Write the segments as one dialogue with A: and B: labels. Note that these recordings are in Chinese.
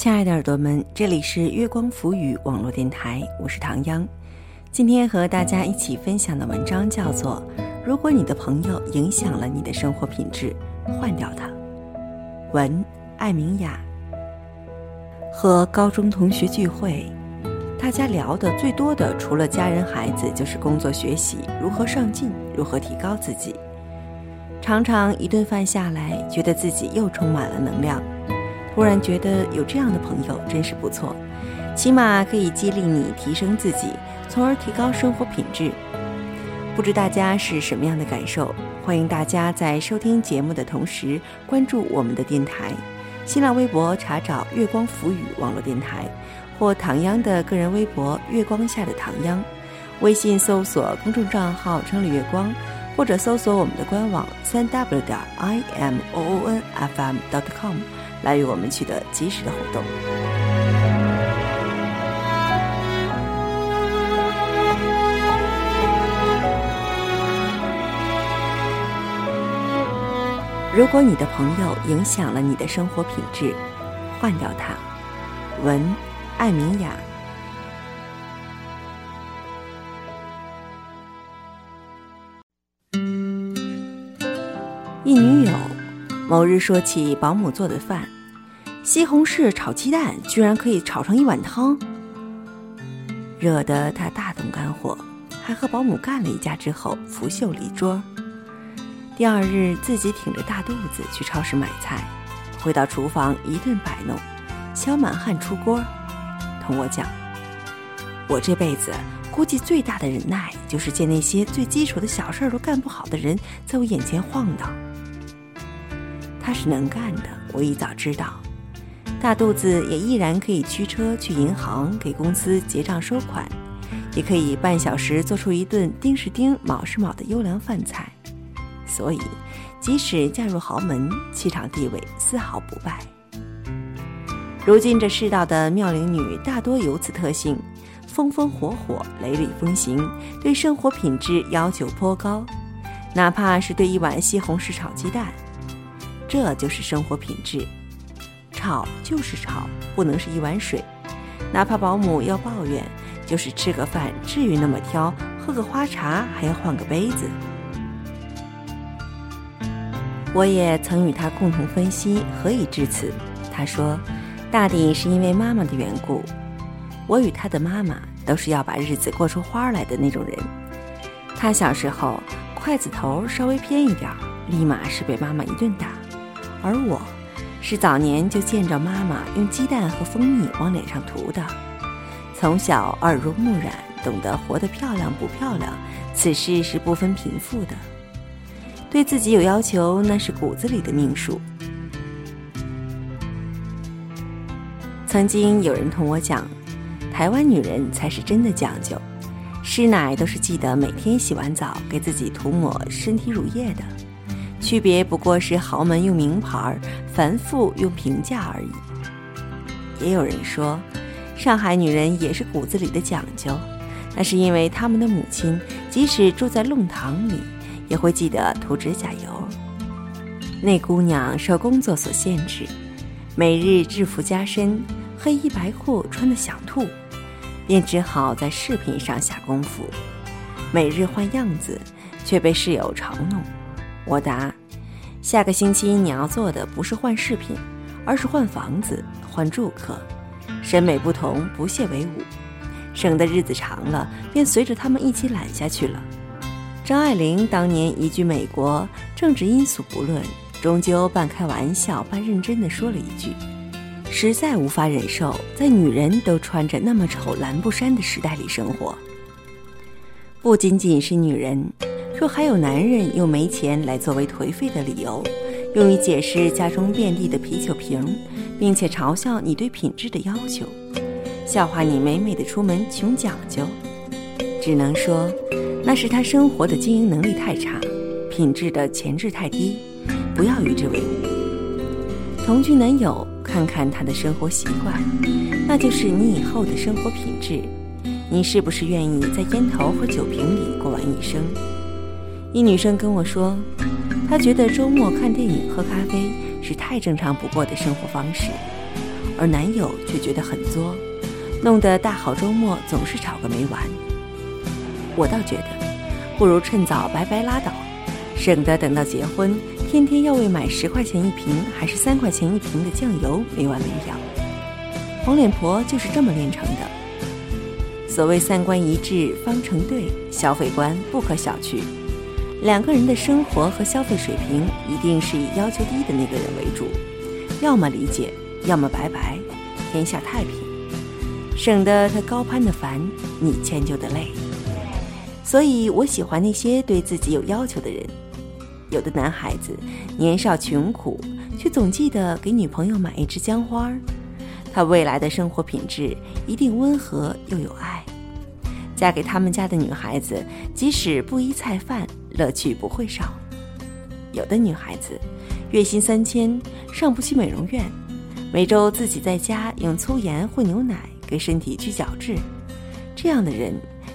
A: 亲爱的耳朵们，这里是月光浮语网络电台，我是唐央。今天和大家一起分享的文章叫做《如果你的朋友影响了你的生活品质，换掉他》。文艾明雅。和高中同学聚会，大家聊的最多的除了家人、孩子，就是工作、学习，如何上进，如何提高自己。常常一顿饭下来，觉得自己又充满了能量。突然觉得有这样的朋友真是不错，起码可以激励你提升自己，从而提高生活品质。不知大家是什么样的感受？欢迎大家在收听节目的同时关注我们的电台，新浪微博查找“月光浮语”网络电台，或唐央的个人微博“月光下的唐央”，微信搜索公众账号“城里月光”，或者搜索我们的官网三 w 点 i m o o n f m dot com。来与我们取得及时的互动。如果你的朋友影响了你的生活品质，换掉他。文艾明雅。某日说起保姆做的饭，西红柿炒鸡蛋居然可以炒成一碗汤，惹得他大动肝火，还和保姆干了一架之后拂袖离桌。第二日自己挺着大肚子去超市买菜，回到厨房一顿摆弄，小满汉出锅，同我讲：“我这辈子估计最大的忍耐，就是见那些最基础的小事儿都干不好的人在我眼前晃荡。”他是能干的，我一早知道。大肚子也依然可以驱车去银行给公司结账收款，也可以半小时做出一顿丁是丁卯是卯的优良饭菜。所以，即使嫁入豪门，气场地位丝毫不败。如今这世道的妙龄女大多有此特性，风风火火，雷厉风行，对生活品质要求颇高，哪怕是对一碗西红柿炒鸡蛋。这就是生活品质，炒就是炒，不能是一碗水。哪怕保姆要抱怨，就是吃个饭至于那么挑，喝个花茶还要换个杯子。我也曾与他共同分析何以至此。他说，大抵是因为妈妈的缘故。我与他的妈妈都是要把日子过出花来的那种人。他小时候筷子头稍微偏一点，立马是被妈妈一顿打。而我，是早年就见着妈妈用鸡蛋和蜂蜜往脸上涂的，从小耳濡目染，懂得活得漂亮不漂亮，此事是不分贫富的。对自己有要求，那是骨子里的命数。曾经有人同我讲，台湾女人才是真的讲究，师奶都是记得每天洗完澡给自己涂抹身体乳液的。区别不过是豪门用名牌，凡妇用平价而已。也有人说，上海女人也是骨子里的讲究，那是因为他们的母亲即使住在弄堂里，也会记得涂指甲油。那姑娘受工作所限制，每日制服加身，黑衣白裤穿得想吐，便只好在饰品上下功夫，每日换样子，却被室友嘲弄。我答：下个星期你要做的不是换饰品，而是换房子、换住客。审美不同，不屑为伍，省得日子长了，便随着他们一起懒下去了。张爱玲当年移居美国，政治因素不论，终究半开玩笑半认真地说了一句：“实在无法忍受在女人都穿着那么丑蓝布衫的时代里生活。”不仅仅是女人。若还有男人用没钱来作为颓废的理由，用于解释家中遍地的啤酒瓶，并且嘲笑你对品质的要求，笑话你美美的出门穷讲究，只能说那是他生活的经营能力太差，品质的潜质太低，不要与之为伍。同居男友，看看他的生活习惯，那就是你以后的生活品质。你是不是愿意在烟头和酒瓶里过完一生？一女生跟我说，她觉得周末看电影、喝咖啡是太正常不过的生活方式，而男友却觉得很作，弄得大好周末总是吵个没完。我倒觉得，不如趁早拜拜拉倒，省得等到结婚，天天要为买十块钱一瓶还是三块钱一瓶的酱油没完没了。黄脸婆就是这么炼成的。所谓三观一致方成对，消费观不可小觑。两个人的生活和消费水平一定是以要求低的那个人为主，要么理解，要么拜拜，天下太平，省得他高攀的烦，你迁就的累。所以我喜欢那些对自己有要求的人。有的男孩子年少穷苦，却总记得给女朋友买一支姜花，他未来的生活品质一定温和又有爱。嫁给他们家的女孩子，即使不衣菜饭。乐趣不会少。有的女孩子，月薪三千，上不起美容院，每周自己在家用粗盐混牛奶给身体去角质。这样的人，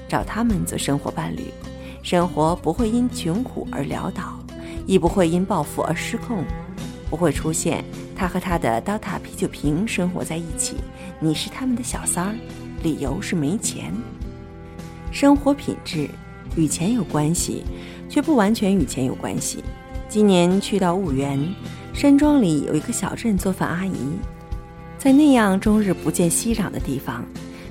A: 找他们做生活伴侣，生活不会因穷苦而潦倒，亦不会因暴富而失控，不会出现他和他的刀塔啤酒瓶生活在一起，你是他们的小三儿，理由是没钱。生活品质与钱有关系。却不完全与钱有关系。今年去到婺源山庄里，有一个小镇做饭阿姨，在那样终日不见熙攘的地方，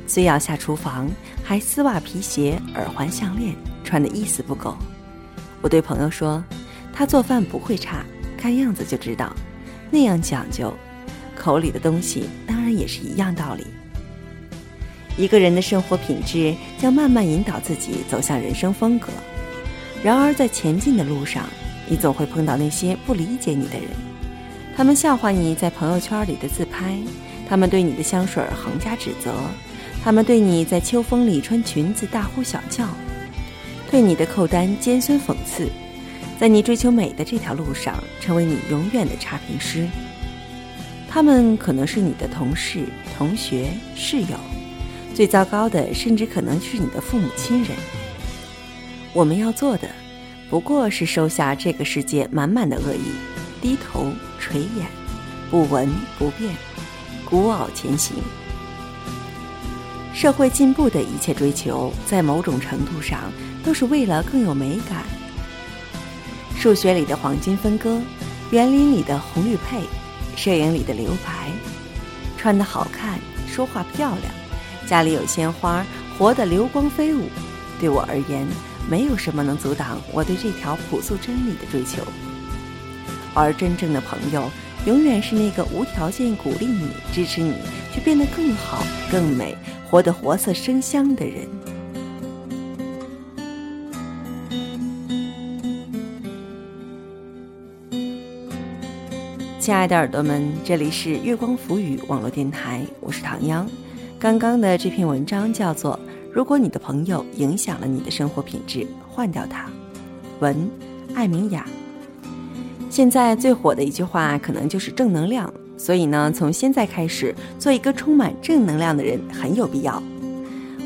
A: 虽要下厨房，还丝袜皮鞋、耳环项链，穿得一丝不苟。我对朋友说：“她做饭不会差，看样子就知道。那样讲究，口里的东西当然也是一样道理。一个人的生活品质，将慢慢引导自己走向人生风格。”然而，在前进的路上，你总会碰到那些不理解你的人，他们笑话你在朋友圈里的自拍，他们对你的香水横加指责，他们对你在秋风里穿裙子大呼小叫，对你的扣单尖酸讽刺，在你追求美的这条路上，成为你永远的差评师。他们可能是你的同事、同学、室友，最糟糕的，甚至可能是你的父母亲人。我们要做的，不过是收下这个世界满满的恶意，低头垂眼，不闻不辩，孤傲前行。社会进步的一切追求，在某种程度上都是为了更有美感。数学里的黄金分割，园林里的红绿配，摄影里的留白，穿得好看，说话漂亮，家里有鲜花，活得流光飞舞。对我而言。没有什么能阻挡我对这条朴素真理的追求，而真正的朋友，永远是那个无条件鼓励你、支持你，去变得更好、更美、活得活色生香的人。亲爱的耳朵们，这里是月光浮语网络电台，我是唐央。刚刚的这篇文章叫做。如果你的朋友影响了你的生活品质，换掉他。文，艾明雅。现在最火的一句话可能就是正能量，所以呢，从现在开始做一个充满正能量的人很有必要。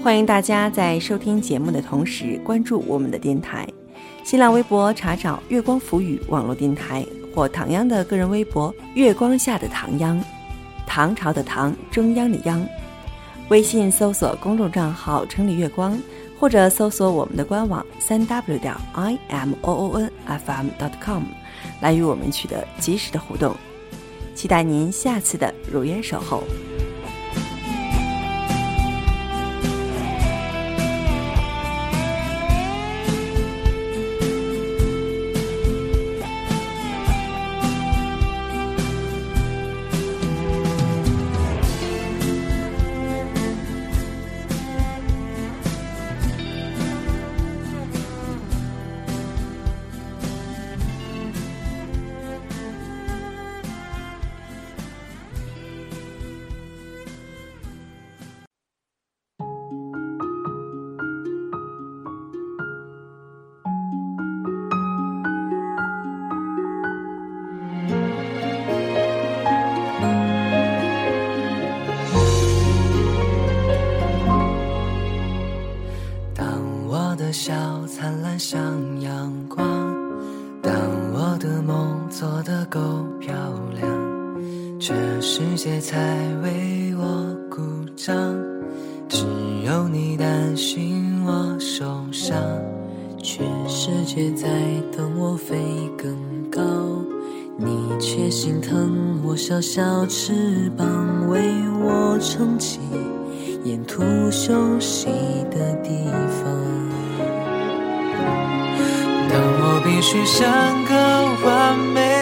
A: 欢迎大家在收听节目的同时关注我们的电台，新浪微博查找“月光浮语”网络电台或唐央的个人微博“月光下的唐央”，唐朝的唐，中央的央。微信搜索公众账号“城里月光”，或者搜索我们的官网“三 w 点 i m o o n f m dot com”，来与我们取得及时的互动。期待您下次的如约守候。
B: 够漂亮，全世界才为我鼓掌，只有你担心我受伤，
C: 全世界在等我飞更高，你却心疼我小小翅膀，为我撑起沿途休息的地方。
B: 当我必须像个完美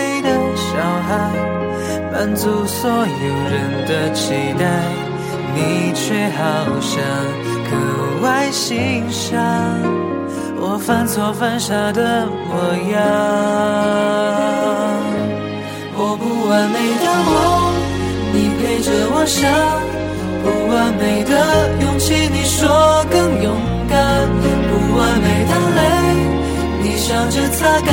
B: 的小孩。满足所有人的期待，你却好像格外欣赏我犯错犯傻的模样。我不完美的梦，你陪着我想；不完美的勇气，你说更勇敢；不完美的泪，你笑着擦干；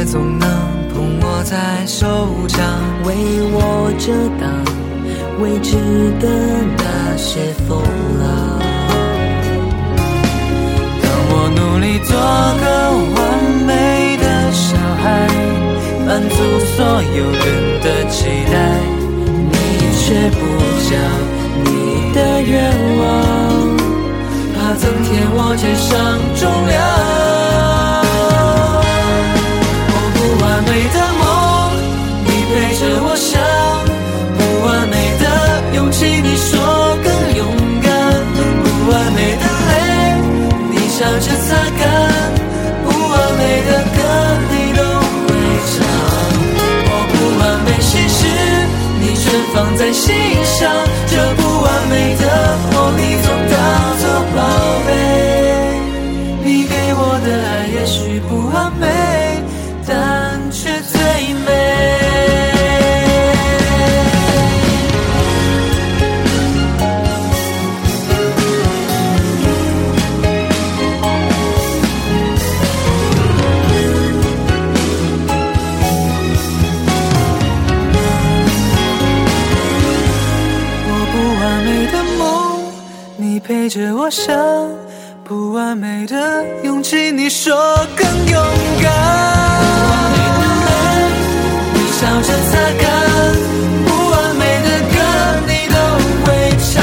B: 却总能捧我在手掌，
C: 为我遮挡未知的那些风浪。
B: 当我努力做个完美的小孩，满足所有人的期待，
C: 你却不讲你的愿望。
B: 怕增添我肩上重量。上。借我想不完美的勇气，你说更勇敢。不完美的泪，你笑着擦干；不完美的歌，你都会唱。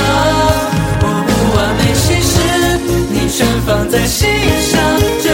B: 我不完美心事，你全放在心上。这